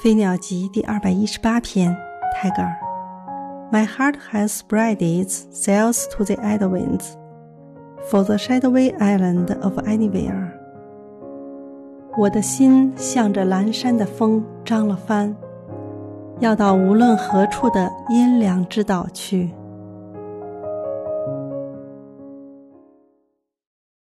《飞鸟集》第二百一十八篇，泰戈尔。My heart has spread its sails to the idle winds, for the shadowy island of anywhere。我的心向着蓝山的风张了帆，要到无论何处的阴凉之岛去。